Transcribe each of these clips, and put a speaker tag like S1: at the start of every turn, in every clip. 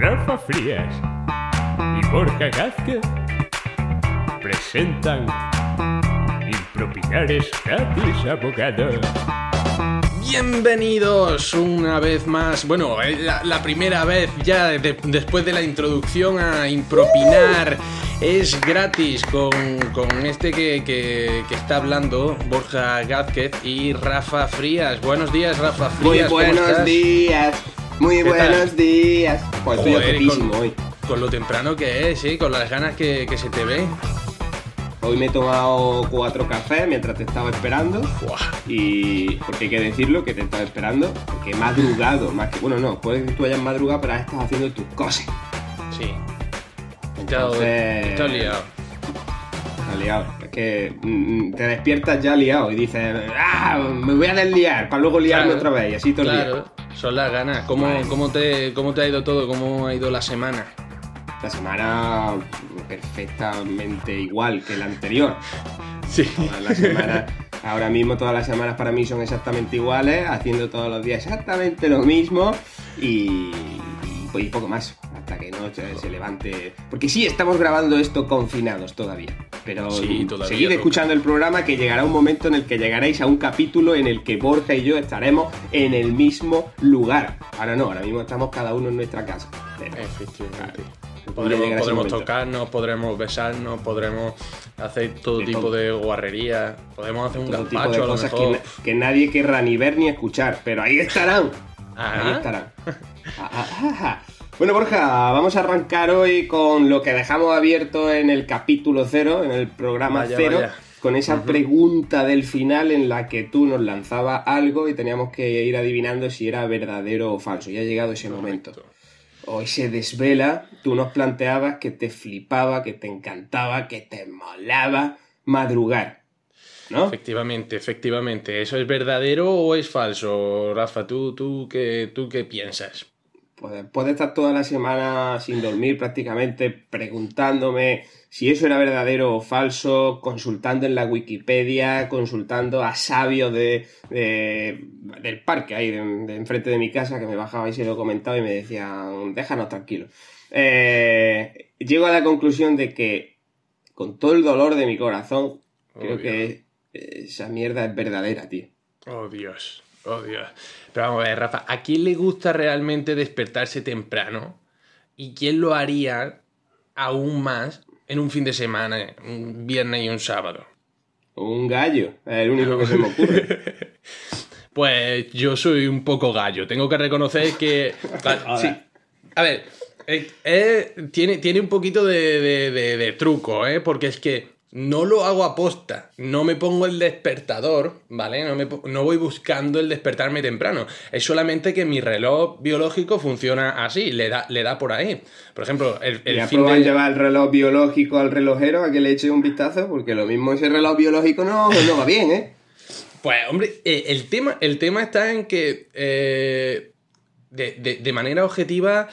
S1: Rafa Frías y Borja Gázquez presentan Impropinares gratis abogados.
S2: Bienvenidos una vez más, bueno, eh, la, la primera vez ya de- después de la introducción a impropinar es gratis con, con este que, que- que está hablando, Borja Gázquez y Rafa Frías. Buenos días, Rafa
S3: Muy
S2: Frías. ¿cómo
S3: buenos
S2: estás?
S3: días, muy buenos días. Pues estoy
S2: Joder, con,
S3: hoy.
S2: con lo temprano que es, ¿sí? con las ganas que, que se te ve.
S3: Hoy me he tomado cuatro cafés mientras te estaba esperando.
S2: Buah.
S3: Y porque hay que decirlo que te estaba esperando, porque he madrugado, más que. Bueno, no, puede que tú hayas madrugado, pero has estado haciendo tus cosas.
S2: Sí.
S3: Entonces-
S2: he estado liado.
S3: Estás liado. Es que mm, te despiertas ya liado y dices, ¡ah! Me voy a desliar para luego liarme
S2: Claro,
S3: otra vez. Y así todo el día.
S2: Son las ganas. ¿Cómo,
S3: Vale.
S2: cómo, te, ¿Cómo te ha ido todo? ¿Cómo ha ido la semana?
S3: La semana perfectamente igual que la anterior.
S2: Sí.
S3: Ahora mismo todas las semanas para mí son exactamente iguales, haciendo todos los días exactamente lo mismo y, y, poco más, hasta que no se, se levante. Porque sí, estamos grabando esto confinados todavía, pero
S2: Sí, todavía
S3: seguid
S2: toca.
S3: escuchando el programa que llegará un momento en el que llegaréis a un capítulo en el que Borja y yo estaremos en el mismo lugar. Ahora no, ahora mismo estamos cada uno en nuestra casa. Pero,
S2: Efectivamente. Podremos, podremos tocarnos, podremos besarnos, podremos hacer todo
S3: De
S2: tipo
S3: todo.
S2: de guarrería, podemos hacer un
S3: todo tipo de
S2: a lo
S3: cosas que,
S2: mejor.
S3: na- que nadie querrá ni ver ni escuchar, pero ahí estarán.
S2: Ajá.
S3: Ahí estarán. Bueno, Borja, vamos a arrancar hoy con lo que dejamos abierto en el capítulo cero, en el programa
S2: Vaya,
S3: cero,
S2: vaya.
S3: con esa pregunta del final en la que tú nos lanzabas algo y teníamos que ir adivinando si era verdadero o falso. Ya ha llegado ese momento. Hoy se desvela, tú nos planteabas que te flipaba, que te encantaba, que te molaba madrugar. ¿No?
S2: Efectivamente, efectivamente. ¿Eso es verdadero o es falso, Rafa? ¿Tú, tú, qué, tú qué piensas?
S3: Puedes puede estar toda la semana sin dormir prácticamente preguntándome si eso era verdadero o falso, consultando en la Wikipedia, consultando a sabios de, de- del parque ahí de, de enfrente de mi casa que me bajaba y se lo comentaba y me decían, déjanos tranquilos. Eh, llego a la conclusión de que con todo el dolor de mi corazón, creo
S2: Obvio.
S3: que esa mierda es verdadera, tío.
S2: Oh Dios, oh Dios. Pero vamos a ver, Rafa, ¿a quién le gusta realmente despertarse temprano? ¿Y quién lo haría aún más en un fin de semana, un viernes y un sábado?
S3: Un gallo, es el único que se me ocurre.
S2: Pues yo soy un poco gallo. Tengo que reconocer que. Sí. A ver, eh, eh, tiene, tiene un poquito de, de- de- de truco, ¿eh? Porque es que no lo hago aposta. No me pongo el despertador, ¿vale? No, me no voy buscando el despertarme temprano. Es solamente que mi reloj biológico funciona así, le da, le da por ahí. Por ejemplo, el, el
S3: ¿Y has
S2: fin de...
S3: llevar el reloj biológico al relojero a que le eche un vistazo? Porque lo mismo ese reloj biológico no, no va bien, ¿eh?
S2: Pues, hombre, eh, el, tema, el tema está en que eh, de, de- de manera objetiva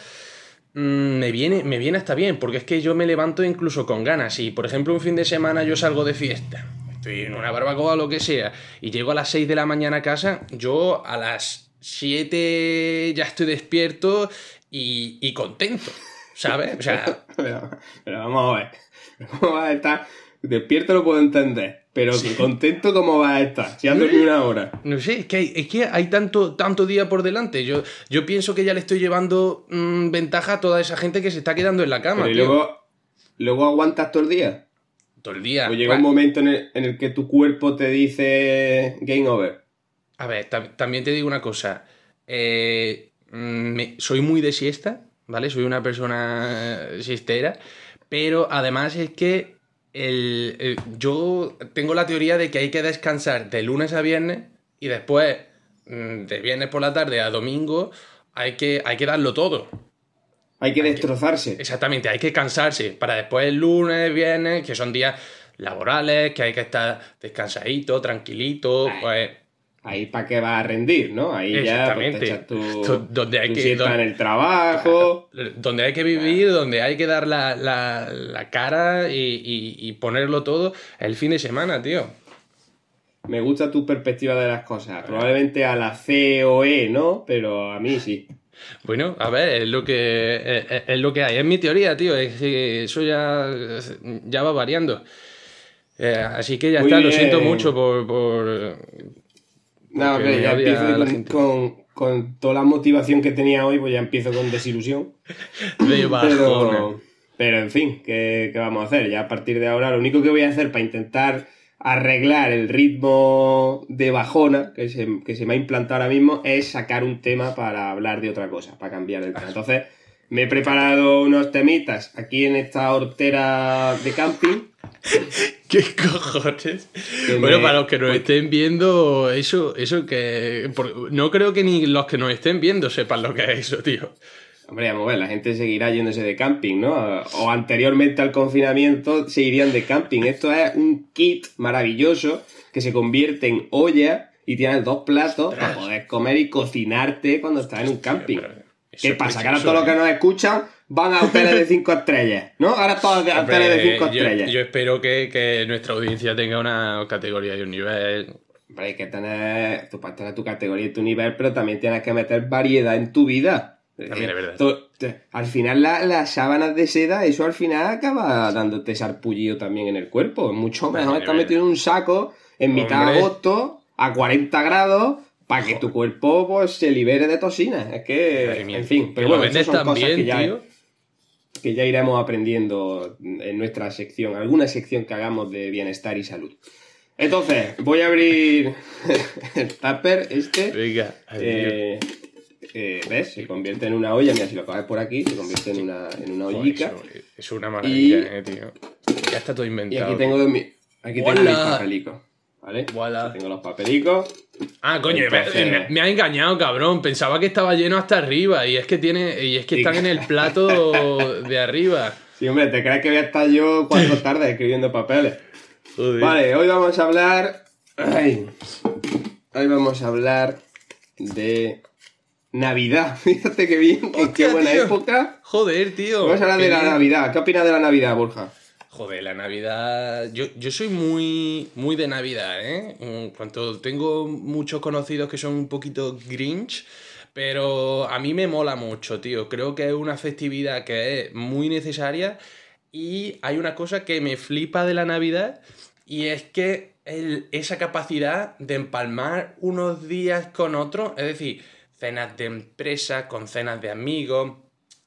S2: me, viene, me viene hasta bien, porque es que yo me levanto incluso con ganas. Y, por ejemplo, un fin de semana yo salgo de fiesta, estoy en una barbacoa o lo que sea, y llego a las 6 de la mañana a casa, yo a las 7 ya estoy despierto y, y contento, ¿sabes? O sea,
S3: Pero, vamos a ver. ¿Cómo vas a estar? Despierto lo puedo entender, pero contento cómo vas a estar. Si has dormido una hora.
S2: No sé, es que hay, es que hay tanto, tanto día por delante. Yo, yo pienso que ya le estoy llevando mm, ventaja a toda esa gente que se está quedando en la cama.
S3: Pero y luego, luego aguantas todo el día.
S2: Todo el día.
S3: O llega un
S2: Bueno,
S3: momento en el, en el que tu cuerpo te dice game over.
S2: A ver, tam- también te digo una cosa. Eh, mm, me- soy muy de siesta, ¿vale? Soy una persona eh, siestera. Pero además es que el- el- yo tengo la teoría de que hay que descansar de lunes a viernes y después mm, de viernes por la tarde a domingo hay que, hay que darlo todo.
S3: Hay que destrozarse.
S2: Exactamente, hay que cansarse para después el lunes, viernes, que son días laborales, que hay que estar descansadito, tranquilito,
S3: Ay.
S2: pues
S3: Ahí para qué vas a rendir, ¿no? Ahí ya pues, te
S2: Exactamente.
S3: echas tu,
S2: Do- donde hay
S3: tu
S2: que- donde-
S3: en el trabajo.
S2: donde hay que vivir, donde hay que dar la, la- la cara y, y- y ponerlo todo el fin de semana, tío.
S3: Me gusta tu perspectiva de las cosas. Probablemente a la C o E, ¿no? Pero a mí sí.
S2: Bueno, a ver, es lo que es, es lo que hay. Es mi teoría, tío. Es que eso ya, ya va variando. Eh, así que ya
S3: Muy
S2: está, lo siento mucho por. por
S3: No,
S2: me
S3: ya empiezo con, con- con toda la motivación que tenía hoy, pues ya empiezo con desilusión. Pero, pero en fin, ¿qué, qué vamos a hacer? Ya a partir de ahora, lo único que voy a hacer para intentar arreglar el ritmo de bajona que se, que se me ha implantado ahora mismo es sacar un tema para hablar de otra cosa, para cambiar el tema. Entonces, me he preparado unos temitas aquí en esta hortera de camping.
S2: ¿Qué cojones?
S3: Que
S2: Bueno,
S3: me-
S2: para los que nos estén viendo, eso, eso que. no creo que ni los que nos estén viendo sepan lo que es eso, tío.
S3: Hombre, vamos a ver, la gente seguirá yéndose de camping, ¿no? O anteriormente al confinamiento se irían de camping. Esto es un kit maravilloso que se convierte en olla y tienes dos platos para poder comer y cocinarte cuando estás en un camping.
S2: Eso
S3: ¿Qué pasa? Que ahora todos los que nos escuchan van a hoteles de 5 estrellas, ¿no? Ahora todos
S2: Hombre,
S3: hoteles de 5
S2: yo-
S3: estrellas.
S2: Yo, espero que, que nuestra audiencia tenga una categoría y un nivel.
S3: Hombre, hay que tener, tú puedes tener tu categoría y tu nivel, pero también tienes que meter variedad en tu vida.
S2: También es verdad.
S3: Al final la- las sábanas de seda, eso al final acaba dándote sarpullido también en el cuerpo. Es mucho mejor estar metido en un saco en mitad de agosto a 40 grados para que tu cuerpo pues se libere de toxinas. Es que, en fin, pero bueno, estas son
S2: tan
S3: cosas
S2: bien,
S3: que ya,
S2: tío.
S3: que ya iremos aprendiendo en nuestra sección, alguna sección que hagamos de bienestar y salud. Entonces, voy a abrir el tupper este.
S2: Venga.
S3: Eh, eh, ¿Ves? Se convierte en una olla. Mira, si lo coges por aquí, se convierte en una, en una
S2: Joder,
S3: ollica.
S2: eso es una maravilla,
S3: Y-
S2: eh, tío. Ya está todo
S3: Y
S2: inventado.
S3: aquí tengo, mi, aquí tengo mis papelicos. ¿Vale? Tengo los papelicos.
S2: Ah, coño,
S3: Entonces-
S2: me, me ha engañado, cabrón. Pensaba que estaba lleno hasta arriba. Y es que tiene. Y es que están en el plato de arriba.
S3: Sí, hombre, ¿te crees que voy a estar yo cuatro tardes escribiendo papeles?
S2: Joder.
S3: Vale, hoy vamos a hablar. Ay, hoy vamos a hablar de Navidad. Fíjate qué bien, qué- qué
S2: Hostia,
S3: buena
S2: tío.
S3: época.
S2: Joder, tío.
S3: Vamos a hablar de la. Navidad. ¿Qué opinas de la Navidad, Borja?
S2: Joder, la Navidad. Yo, yo soy muy, muy de Navidad, ¿eh? Cuanto tengo muchos conocidos que son un poquito grinch, pero a mí me mola mucho, tío. Creo que es una festividad que es muy necesaria y hay una cosa que me flipa de la Navidad y es que el- esa capacidad de empalmar unos días con otros, es decir, cenas de empresa con cenas de amigos.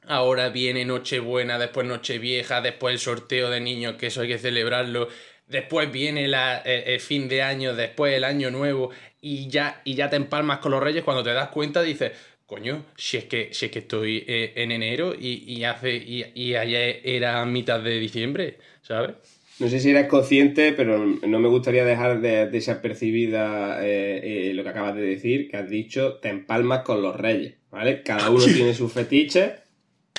S2: Ahora viene Nochebuena, después Nochevieja, después el sorteo de niños, que eso hay que celebrarlo. Después viene la- eh, el fin de año, después el año nuevo, y ya, y ya te empalmas con los reyes. Cuando te das cuenta, dices, coño, si es que, si es que estoy eh, en enero y, y hace y, y ayer era mitad de diciembre, ¿sabes?
S3: No sé si eres consciente, pero no me gustaría dejar de desapercibida eh, eh, lo que acabas de decir, que has dicho te empalmas con los reyes, ¿vale? Cada uno tiene su fetiche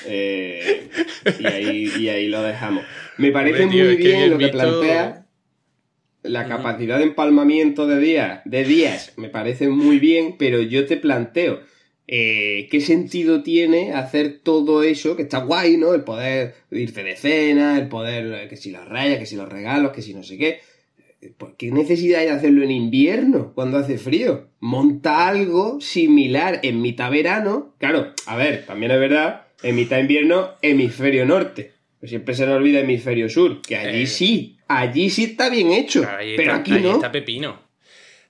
S3: eh, y, ahí, y ahí lo dejamos. Me parece
S2: Hombre, tío,
S3: muy bien
S2: bien
S3: lo que
S2: visto-
S3: plantea. La capacidad de empalmamiento de días, de días, me parece muy bien, pero yo te planteo, eh, ¿qué sentido tiene hacer todo eso? Que está guay, ¿no? El poder irte de cena, el poder, que si las rayas, que si los regalos, que si no sé qué. ¿Por qué necesidad hay de hacerlo en invierno, cuando hace frío? Monta algo similar en mitad verano. Claro, a ver, también es verdad, en mitad invierno, hemisferio norte. Pues siempre se nos olvida hemisferio sur, que allí
S2: Eh.
S3: sí, allí sí está bien hecho, pero
S2: está,
S3: aquí
S2: ahí
S3: no.
S2: está Pepino.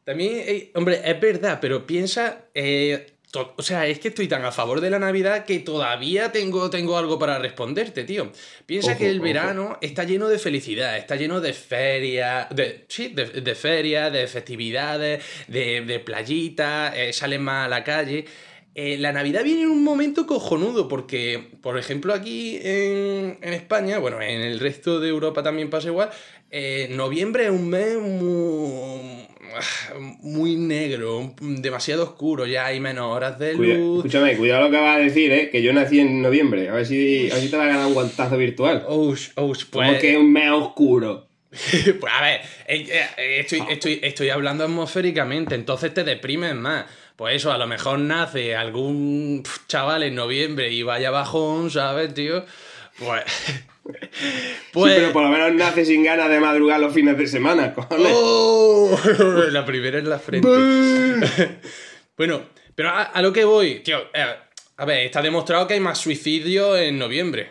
S2: También, eh, hombre, es verdad, pero piensa. eh, o sea, es que estoy tan a favor de la Navidad que todavía tengo, tengo algo para responderte, tío. Piensa
S3: Ojo,
S2: que el
S3: ojo.
S2: verano está lleno de felicidad, está lleno de ferias, de, sí, de, de ferias, de festividades, de, de playitas, eh, salen más a la calle. Eh, la Navidad viene en un momento cojonudo porque, por ejemplo, aquí en, en España, bueno, en el resto de Europa también pasa igual, eh, noviembre es un mes muy, muy negro, demasiado oscuro, ya hay menos horas de
S3: Cuida-
S2: luz.
S3: escúchame, cuidado lo que vas a decir, ¿eh? Que yo nací en noviembre. A ver si, a ver si te va a ganar un guantazo virtual. Como
S2: pues,
S3: que es un mes oscuro.
S2: pues, a ver, eh, estoy, estoy, estoy hablando atmosféricamente, entonces te deprimes más. Pues eso, a lo mejor nace algún chaval en noviembre y vaya bajón, ¿sabes, tío? Pues. Pues.
S3: Sí, pero por lo menos nace sin ganas de madrugar los fines de semana, cojones.
S2: ¡Oh! La primera en la frente. bueno, pero a, a lo que voy, tío. eh, A ver, está demostrado que hay más suicidios en noviembre.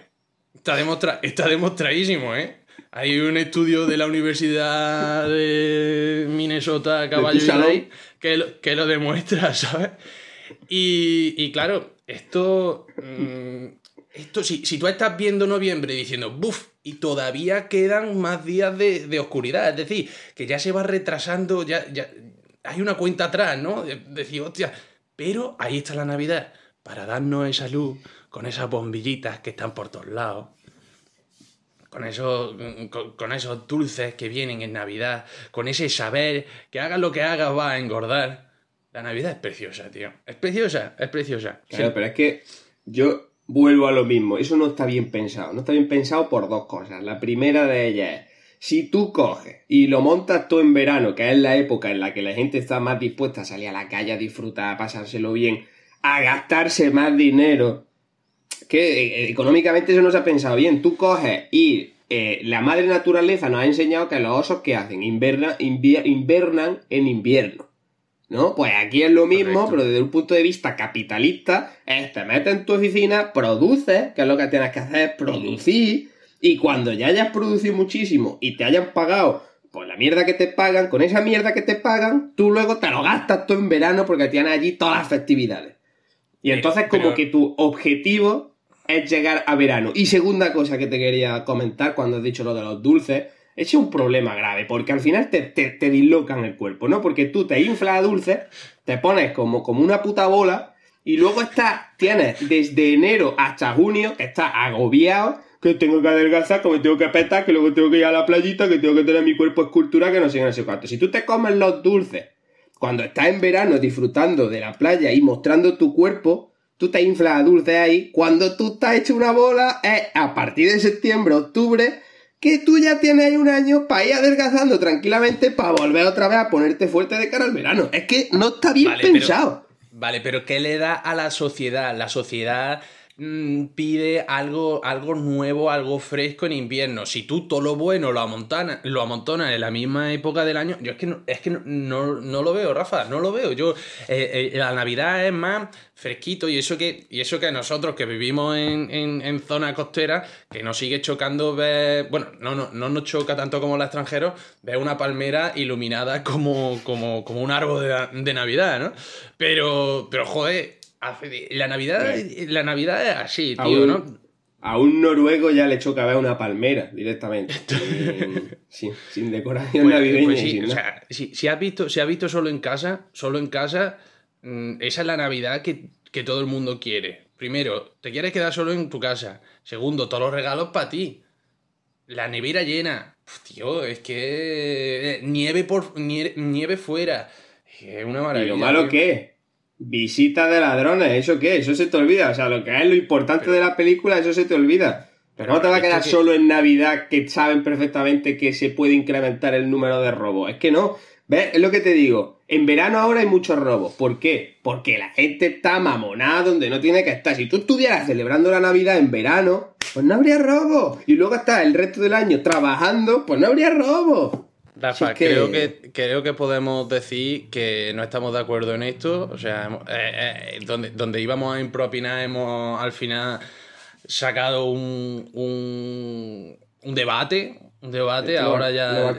S2: Está, demostra está demostradísimo, ¿eh? Hay un estudio de la Universidad de Minnesota, Caballo y que lo, que lo demuestra, ¿sabes? Y, y claro, esto. mm, esto si, si tú estás viendo noviembre diciendo, buf, y todavía quedan más días de, de oscuridad, es decir, que ya se va retrasando, ya, ya hay una cuenta atrás, ¿no? De, decir, hostia, pero ahí está la Navidad, para darnos esa luz con esas bombillitas que están por todos lados. Con esos, con, con esos dulces que vienen en Navidad, con ese saber que hagas lo que hagas va a engordar. La Navidad es preciosa, tío. Es preciosa, es preciosa.
S3: Claro,
S2: Sí.
S3: pero es que yo vuelvo a lo mismo. Eso no está bien pensado. No está bien pensado por dos cosas. La primera de ellas es, si tú coges y lo montas tú en verano, que es la época en la que la gente está más dispuesta a salir a la calle a disfrutar, a pasárselo bien, a gastarse más dinero, que eh, económicamente eso no se ha pensado bien. Tú coges y eh, la madre naturaleza nos ha enseñado que los osos que hacen inverna, invier- invernan en invierno. ¿No? Pues aquí es lo mismo,
S2: Correcto.
S3: pero desde un punto de vista capitalista, es te metes en tu oficina, produces, que es lo que tienes que hacer, es producir, y cuando ya hayas producido muchísimo y te hayan pagado pues la mierda que te pagan, con esa mierda que te pagan, tú luego te lo gastas todo en verano porque tienes allí todas las festividades. Y
S2: Pero-
S3: entonces como
S2: pero-
S3: que tu objetivo es llegar a verano. Y segunda cosa que te quería comentar cuando has dicho lo de los dulces, es un problema grave, porque al final te, te, te dislocan el cuerpo, ¿no? Porque tú te inflas a dulces, te pones como, como una puta bola, y luego estás, tienes desde enero hasta junio, que estás agobiado, que tengo que adelgazar, que me tengo que petar, que luego tengo que ir a la playita, que tengo que tener mi cuerpo escultura, que no sé no sé cuánto. Si tú te comes los dulces cuando estás en verano disfrutando de la playa y mostrando tu cuerpo, tú te inflas a dulce ahí. Cuando tú estás hecho una bola, es a partir de septiembre, octubre, que tú ya tienes ahí un año para ir adelgazando tranquilamente para volver otra vez a ponerte fuerte de cara al verano. Es que no está bien
S2: Vale, pero-
S3: pensado.
S2: Vale, pero ¿qué le da a la sociedad? La sociedad mm, pide algo, algo nuevo, algo fresco en invierno. Si tú todo lo bueno lo amontonas, lo amontonas en la misma época del año, yo es que no, es que no, no- lo veo, Rafa, no lo veo. Yo, eh, eh, la Navidad es más fresquito y eso que, y eso que nosotros que vivimos en, en, zona costera, que nos sigue chocando ver, bueno, no, no, no nos choca tanto como los extranjeros, ver una palmera iluminada como, como, como un árbol de, de Navidad, ¿no? Pero, pero joder, la Navidad, la Navidad es así, tío,
S3: Aún-
S2: ¿no?
S3: A un noruego ya le choca ver una palmera directamente. sin, sin- sin decoración
S2: Pues,
S3: navideña.
S2: pues sí,
S3: sin
S2: o sea, si, si has visto, si has visto solo en casa, solo en casa, mm, esa es la Navidad que, que todo el mundo quiere. Primero, te quieres quedar solo en tu casa. Segundo, todos los regalos para ti. La nevera llena. Uf, tío, es que eh, nieve por nie- nieve fuera. Es una
S3: ¿Y
S2: maravilla.
S3: lo malo
S2: tío.
S3: qué es? Visita de ladrones, ¿eso qué? Eso se te olvida. O sea, lo que es lo importante de la película, eso se te olvida. Pero no te va a
S2: ¿has
S3: quedar solo en Navidad que saben perfectamente que se puede incrementar el número de robos. Es que no. ¿Ves? Es lo que te digo. En verano ahora hay muchos robos. ¿Por qué? Porque la gente está mamonada donde no tiene que estar. Si tú estuvieras celebrando la Navidad en verano, pues no habría robo. Y luego estás el resto del año trabajando, pues no habría robo.
S2: Rafa,
S3: que-
S2: creo, que, creo que podemos decir que no estamos de acuerdo en esto. O sea, eh, eh, donde, donde íbamos a impropinar, hemos al final sacado un, un, un debate. Un debate,
S3: Esto
S2: ahora ya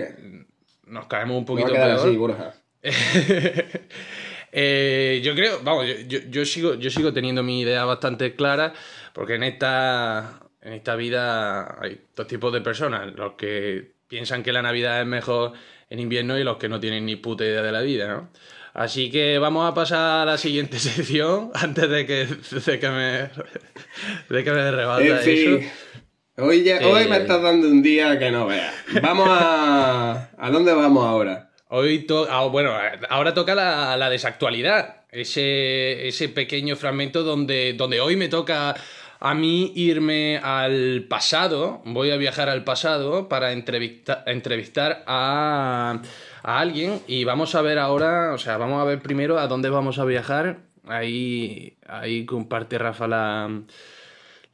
S2: nos caemos un poquito peor.
S3: así, Borja.
S2: Eh, yo creo, vamos, yo, yo- yo sigo, yo sigo teniendo mi idea bastante clara, porque en esta, en esta vida hay dos tipos de personas, los que piensan que la Navidad es mejor en invierno y los que no tienen ni puta idea de la vida, ¿no? Así que vamos a pasar a la siguiente sección antes de que, de que me de que me rebata
S3: En fin.
S2: eso.
S3: Hoy, ya- hoy
S2: Eh.
S3: me estás dando un día que no veas. Vamos a. ¿A dónde vamos ahora?
S2: Hoy to- ah, bueno, ahora toca la, la desactualidad. Ese, ese pequeño fragmento donde, donde hoy me toca a mí irme al pasado. Voy a viajar al pasado para entrevista- entrevistar a, a alguien. Y vamos a ver ahora, o sea, vamos a ver primero a dónde vamos a viajar. Ahí, ahí comparte Rafa la,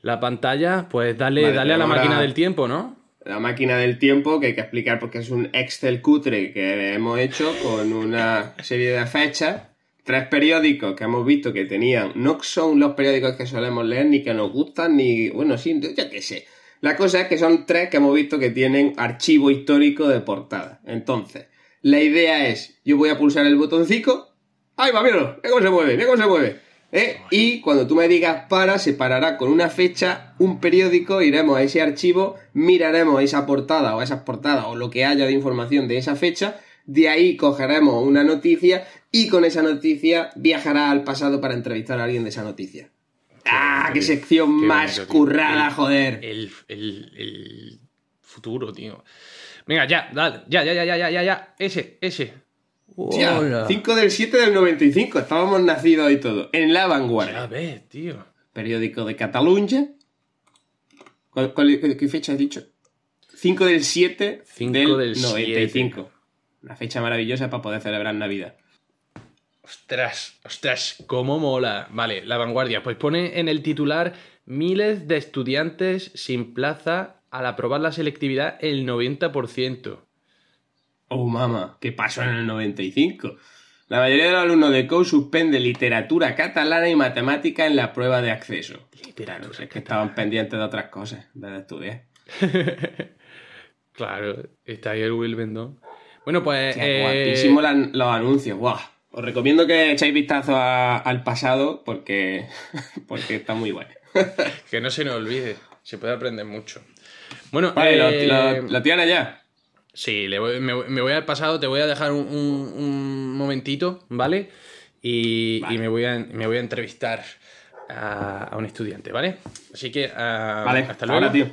S2: la pantalla. Pues dale,
S3: Vale,
S2: dale a la máquina del tiempo, ¿no?
S3: La máquina del tiempo, que hay que explicar porque es un Excel cutre que hemos hecho con una serie de fechas tres periódicos que hemos visto que tenían, no son los periódicos que solemos leer ni que nos gustan, ni, bueno, sí, ya que sé. La cosa es que son tres que hemos visto que tienen archivo histórico de portada. Entonces, la idea es, yo voy a pulsar el botoncito, ¡ay, va, míralo! cómo se mueve! ¡Mira cómo se mueve! ¿Eh? Y cuando tú me digas para, se parará con una fecha, un periódico, iremos a ese archivo, miraremos esa portada o esas portadas o lo que haya de información de esa fecha, de ahí cogeremos una noticia y con esa noticia viajará al pasado para entrevistar a alguien de esa noticia. ¡Ah! ¡Qué sección más currada, joder!
S2: El, el, futuro, tío. Venga, ya, dale, ya, ya, ya, ya, ya, ya, ese, ese.
S3: 5 del 7 del 95, estábamos nacidos y todo. En la vanguardia.
S2: Ya ves, tío.
S3: Periódico de Cataluña. ¿Cuál, qué fecha has dicho? 5 del 7 del, 95. Una fecha maravillosa para poder celebrar Navidad.
S2: Ostras, ostras, cómo mola. Vale, la vanguardia. Pues pone en el titular miles de estudiantes sin plaza al aprobar la selectividad el 90%.
S3: Oh, mama, ¿qué pasó en el 95? La mayoría de los alumnos de COU suspende literatura catalana y matemática en la prueba de acceso. Literatura. es que estaban pendientes de otras cosas de estudiar.
S2: claro, está ahí el Will Bendon. Bueno, pues.
S3: Eh... los anuncios, guau. Os recomiendo que echéis vistazo al pasado porque, porque está muy bueno.
S2: que no se nos olvide, se puede aprender mucho. Bueno,
S3: vale, lo, eh, lo, tiene ya.
S2: Sí, me, voy al pasado, te voy a dejar un, momentito, ¿vale? Y, me, voy a, me voy a entrevistar a, un estudiante, ¿vale? Así que ah,
S3: vale, hasta luego. tío.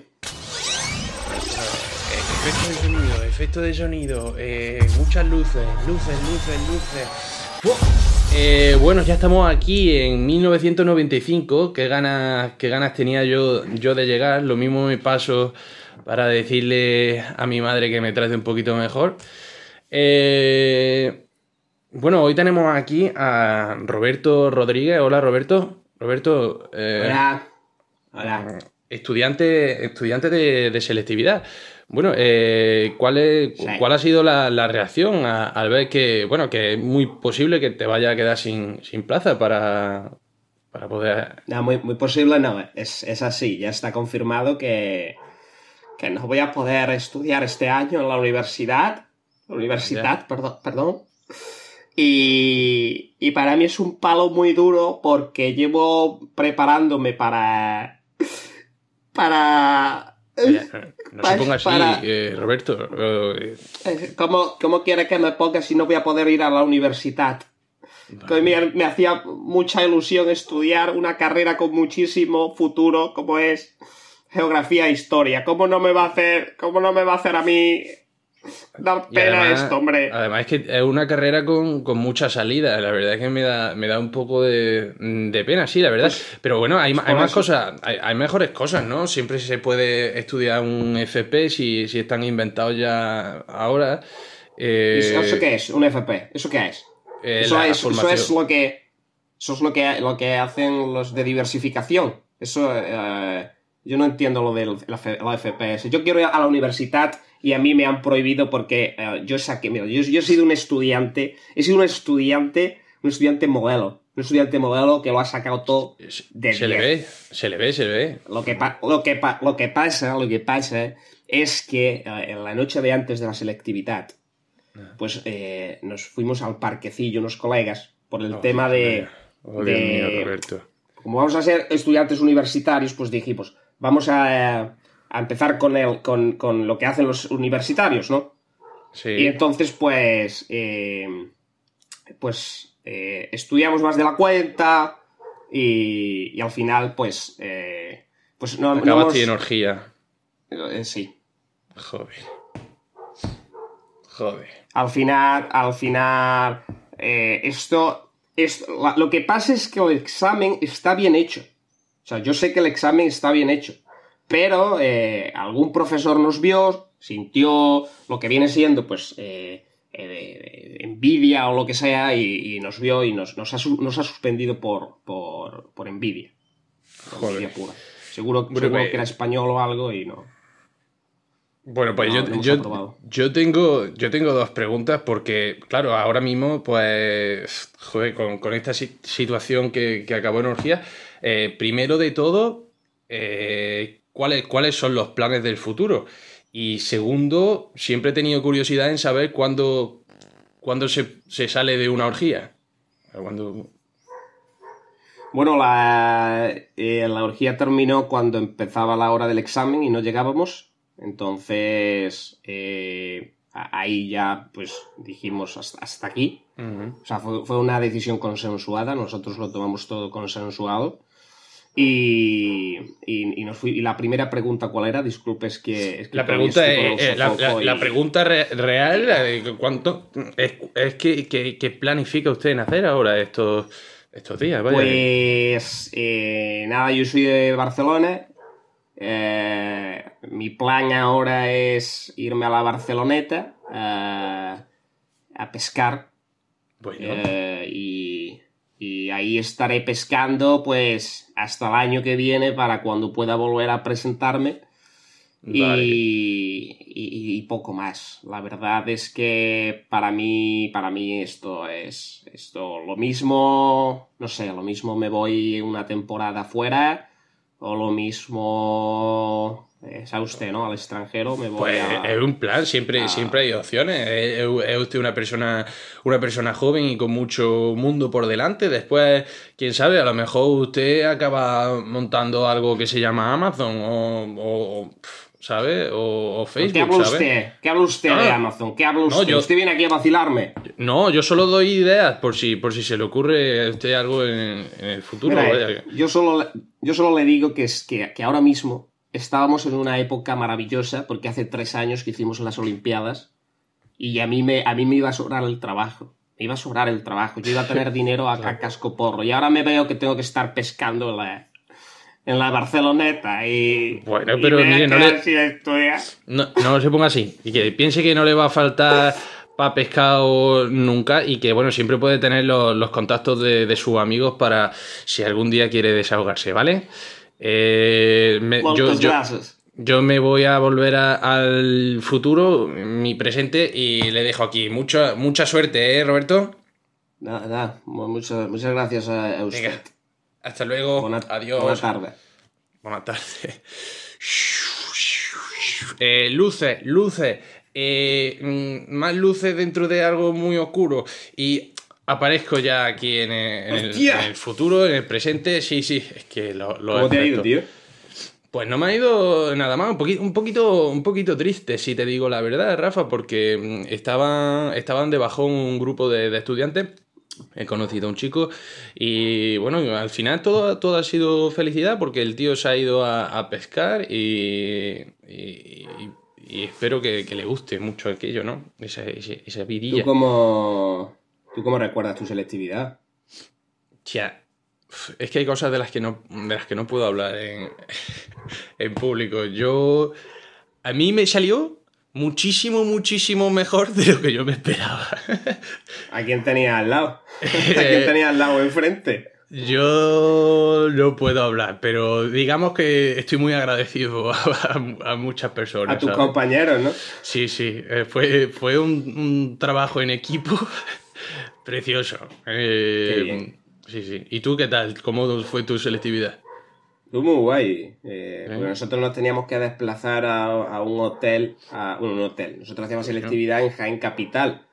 S2: Efecto de sonido, eh, muchas luces, luces, luces, luces. Eh, bueno, ya estamos aquí en 1995. ¿Qué ganas, qué ganas tenía yo, yo de llegar? Lo mismo me paso para decirle a mi madre que me trate un poquito mejor. Eh, bueno, hoy tenemos aquí a Roberto Rodríguez. Hola, Roberto. Roberto.
S3: Hola. Hola.
S2: Estudiante, estudiante de, selectividad. Bueno, eh, ¿cuál, es, ¿cuál ha sido la, reacción al ver que, bueno, que es muy posible que te vaya a quedar sin, plaza para, para poder...
S3: No, muy, muy posible no, es, es así, ya está confirmado que, que no voy a poder estudiar este año en la universidad. Universidad, perdón, perdón. Y, y para mí es un palo muy duro porque llevo preparándome para. Para.
S2: No se ponga así, eh, Roberto.
S3: Eh, ¿Cómo, ¿Cómo, quiere que me ponga si no voy a poder ir a la universidad? Me, me, hacía mucha ilusión estudiar una carrera con muchísimo futuro, como es geografía e historia. ¿Cómo no me va a hacer, cómo no me va a hacer a mí dar pena esto, hombre?
S2: Además es que es una carrera con, con mucha salida. La verdad es que me da, me da un poco de, de pena, sí, la verdad. Pues, Pero bueno, hay, hay más cosas, hay, mejores cosas, ¿no? Siempre se puede estudiar un FP si, si están inventados ya ahora.
S3: Eh, ¿Eso qué es? ¿Un FP? ¿Eso qué es? Eh, eso, es eso, es lo que eso es lo que lo que hacen los de diversificación. Eso eh, yo no entiendo lo de la, FPS. Yo quiero ir a la universidad y a mí me han prohibido porque eh, yo saqué, mira, yo, he sido un estudiante, he sido un estudiante, un estudiante modelo, un estudiante modelo que lo ha sacado todo de
S2: Se le ve, se le ve, se le ve.
S3: Lo que, lo que, lo que pasa, lo que pasa es que eh, en la noche de antes de la selectividad, ah. pues eh, nos fuimos al parquecillo unos colegas por el oh, tema de...
S2: Oh, mío, Roberto.
S3: Como vamos a ser estudiantes universitarios, pues dijimos, vamos a, empezar con, el, con, lo que hacen los universitarios, ¿no? Sí. Y entonces, pues, eh, pues eh, estudiamos más de la cuenta y, al final, pues, eh, pues no,
S2: Acabaste energía.
S3: sí.
S2: Joder. Joder.
S3: Al final, al final, esto, es, lo que pasa es que el examen está bien hecho. O sea, yo sé que el examen está bien hecho, pero eh, algún profesor nos vio, sintió lo que viene siendo, pues, eh, eh, envidia o lo que sea, y, nos vio y nos, nos, ha, suspendido por, por, envidia. Joder. pura. Seguro, que era español o algo y no.
S2: Bueno, pues
S3: No,
S2: yo, yo, yo tengo, yo tengo dos preguntas porque, claro, ahora mismo, pues, joder, con, con esta si- situación que, que acabó en orgía, eh, primero de todo, eh, ¿cuáles, ¿cuáles son los planes del futuro? Y segundo, siempre he tenido curiosidad en saber cuándo, cuándo se, se sale de una orgía. Cuando...
S3: Bueno, la, eh, la orgía terminó cuando empezaba la hora del examen y no llegábamos. Entonces, eh, ahí ya, pues, dijimos hasta, hasta aquí. O sea, fue, fue una decisión consensuada, nosotros lo tomamos todo consensuado. Y, y, y nos fui, y la primera pregunta, ¿cuál era? Disculpe, es que... es que
S2: La pregunta, es, eh, la, pregunta re- real eh, ¿cuánto, es, es que, que- que planifica usted en hacer ahora estos, estos días. Vaya.
S3: Pues eh, nada, yo soy de Barcelona. Eh, mi plan ahora es irme a la Barceloneta eh, a pescar
S2: Bueno,
S3: eh, y, y ahí estaré pescando pues hasta el año que viene para cuando pueda volver a presentarme y, y- y poco más. La verdad es que para mí, para mí esto es esto lo mismo, no sé, lo mismo me voy una temporada fuera o lo mismo, eh, sabe usted, ¿no? Al extranjero me voy
S2: Pues
S3: a...
S2: es un plan, siempre, siempre hay opciones. Es, es- es usted una persona, una persona joven y con mucho mundo por delante. Después, quién sabe, a lo mejor usted acaba montando algo que se llama Amazon o, o- o, pf, ¿sabe? O, o
S3: ¿Qué
S2: Facebook,
S3: habla
S2: ¿sabe?
S3: usted? ¿Qué habla usted de
S2: Ah.
S3: Amazon? ¿Qué habla
S2: No,
S3: usted?
S2: yo-
S3: ¿Usted viene aquí a vacilarme?
S2: No, yo solo doy ideas por si, por si se le ocurre a usted algo en, en el futuro.
S3: Mira,
S2: vaya.
S3: yo, solo, yo solo le digo que, es que, que ahora mismo estábamos en una época maravillosa porque hace tres años que hicimos las Olimpiadas y a mí me, a mí me iba a sobrar el trabajo. Me iba a sobrar el trabajo. Yo iba a tener dinero a, a casco porro. Y ahora me veo que tengo que estar pescando la, en la Barceloneta y...
S2: Bueno,
S3: y
S2: pero
S3: a
S2: mire, no le-. No, no se ponga así. Y que piense que no le va a faltar para pescado nunca y que, bueno, siempre puede tener los, los contactos de, de sus amigos para si algún día quiere desahogarse, ¿vale? Eh, me- yo,
S3: Muchas
S2: yo- yo me voy a volver a- al futuro, mi presente, y le dejo aquí. Mucha, mucha suerte, ¿eh, Roberto?
S3: Nada, nada. Muchas, muchas gracias a, a usted.
S2: Venga, hasta luego.
S3: Buena,
S2: Adiós.
S3: buena tarde.
S2: Buenas tardes. Eh, luces, luces. eh, mm, más luces dentro de algo muy oscuro. Y aparezco ya aquí en el, en el-
S3: ¡Hostia!
S2: en el futuro, en el presente. Sí, sí, es que lo, lo
S3: ¿Cómo te ha ido, tío?
S2: Pues no me ha ido nada más, un poquito, un poquito, un poquito triste, si te digo la verdad, Rafa, porque mm, estaban, estaban de bajón un grupo de, de estudiantes. He conocido a un chico y bueno, al final todo, todo ha sido felicidad porque el tío se ha ido a, a pescar y, y, y espero que, que le guste mucho aquello, ¿no? Esa, esa
S3: ¿Tú
S2: vidilla.
S3: cómo, ¿Tú cómo recuerdas tu selectividad?
S2: Uf, es que hay cosas de las que no, de las que no puedo hablar en, en público. Yo. A mí me salió muchísimo, muchísimo mejor de lo que yo me esperaba.
S3: ¿A quién tenías al lado? ¿A quién tenías al lado enfrente?
S2: Yo no puedo hablar, pero digamos que estoy muy agradecido a, a- a muchas personas.
S3: A tus
S2: ¿sabes?
S3: compañeros, ¿no?
S2: Sí, sí, eh, fue, fue un, un trabajo en equipo precioso. Eh,
S3: Qué bien.
S2: Sí, sí. ¿Y tú qué tal? ¿Cómo fue tu selectividad?
S3: Tú muy guay. Eh, porque
S2: Eh.
S3: nosotros nos teníamos que desplazar a, a un hotel, a, bueno, un hotel. Nosotros hacíamos selectividad en Jaén Capital.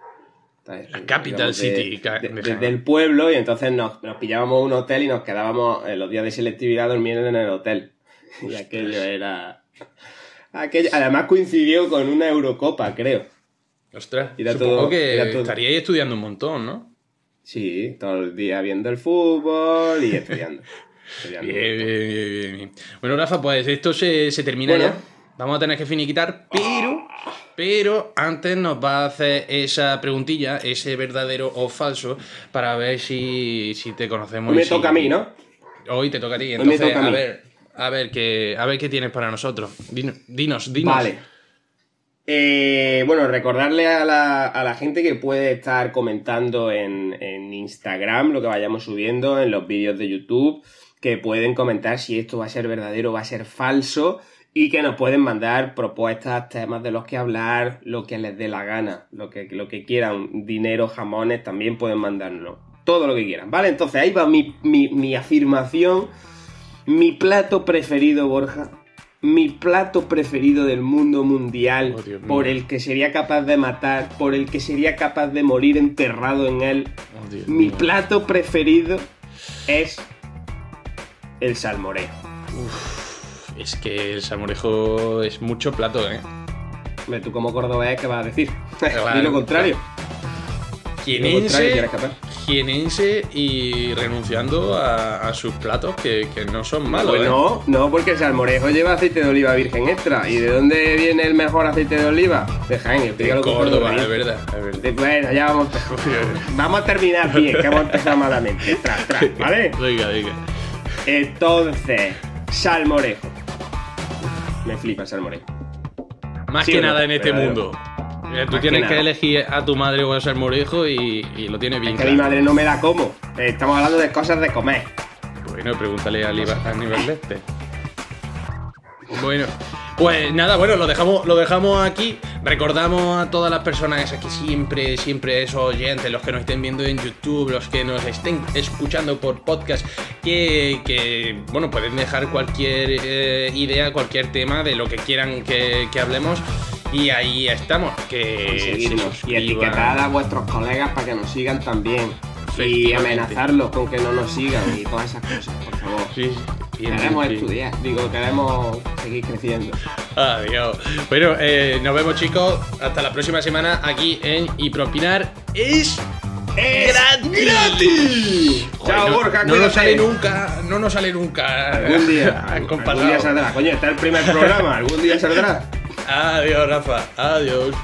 S2: La Capital City, ca-
S3: de-
S2: de
S3: desde
S2: Jaén.
S3: el pueblo y entonces nos, nos pillábamos un hotel y nos quedábamos en los días de selectividad durmiendo en el hotel. Y aquello era... Aquello, además coincidió con una Eurocopa, creo.
S2: Ostras,
S3: Era
S2: supongo
S3: todo-
S2: que
S3: era todo-
S2: estaríais estudiando un montón, ¿no?
S3: Sí, todo el día viendo el fútbol y estudiando.
S2: Bien, bien, bien, bien. Bueno, Rafa, pues esto se, se termina
S3: Bueno.
S2: ya. Vamos a tener que finiquitar, pero, pero antes nos va a hacer esa preguntilla, ese verdadero o falso, para ver si, si te conocemos.
S3: Hoy me
S2: si-
S3: toca a mí, ¿no?
S2: Hoy te toca a ti. Entonces,
S3: toca a
S2: ver, a ver qué, a ver qué tienes para nosotros. Dinos, dinos. dinos.
S3: Vale. Eh, bueno, recordarle a la, a la gente que puede estar comentando en, en Instagram lo que vayamos subiendo, en los vídeos de YouTube, que pueden comentar si esto va a ser verdadero o va a ser falso. y que nos pueden mandar propuestas, temas de los que hablar, lo que les dé la gana, lo que, lo que quieran, dinero, jamones, también pueden mandarnos. Todo lo que quieran, ¿vale? Entonces ahí va mi, mi, mi afirmación. Mi plato preferido, Borja. Mi plato preferido del mundo mundial.
S2: Oh,
S3: por el que sería capaz de matar, por el que sería capaz de morir enterrado en él.
S2: Oh,
S3: Mi
S2: mío.
S3: plato preferido es el salmorejo.
S2: Es que el salmorejo es mucho plato, ¿eh?
S3: Hombre, tú como cordobés, ¿qué vas a decir? Di lo contrario.
S2: Jienense, jienense y renunciando a, a sus platos que, que no son malos,
S3: Pues
S2: ¿eh?
S3: no, no, porque el salmorejo lleva aceite de oliva virgen extra. ¿Y de dónde viene el mejor aceite de oliva? De Jaén,
S2: De Córdoba, es verdad, es verdad.
S3: De- Bueno, ya vamos. Vamos a terminar bien, que hemos empezado malamente. Tras, tras, ¿vale?
S2: Venga, venga.
S3: Entonces, salmorejo. Me flipa el salmorejo.
S2: Más
S3: Sí
S2: que
S3: no,
S2: nada en este mundo. Eh, Tú
S3: Más
S2: tienes
S3: que
S2: elegir a tu madre o a salmorejo y, y lo tienes bien
S3: Es que mi madre no me da como. Estamos hablando de cosas de comer.
S2: Bueno, pregúntale a Aníbal Leste. Bueno, pues nada, bueno, lo dejamos, lo dejamos aquí. Recordamos a todas las personas esas que siempre, siempre esos oyentes, los que nos estén viendo en YouTube, los que nos estén escuchando por podcast, que, que, bueno, pueden dejar cualquier eh, idea, cualquier tema de lo que quieran que, que hablemos. Y ahí estamos. Que se.
S3: Y etiquetar a vuestros colegas para que nos sigan también. Y amenazarlos con que no nos sigan y todas esas cosas, por favor.
S2: Sí,
S3: Queremos estudiar, digo, queremos seguir creciendo.
S2: Adiós. Bueno, eh, nos vemos chicos. Hasta la próxima semana aquí en Y Propinar es gratis.
S3: Chao,
S2: no,
S3: Borja,
S2: no nos sale nunca, no nos sale nunca.
S3: Algún día, algún día saldrá. Coño, está el primer programa, algún día saldrá.
S2: Adiós, Rafa. Adiós.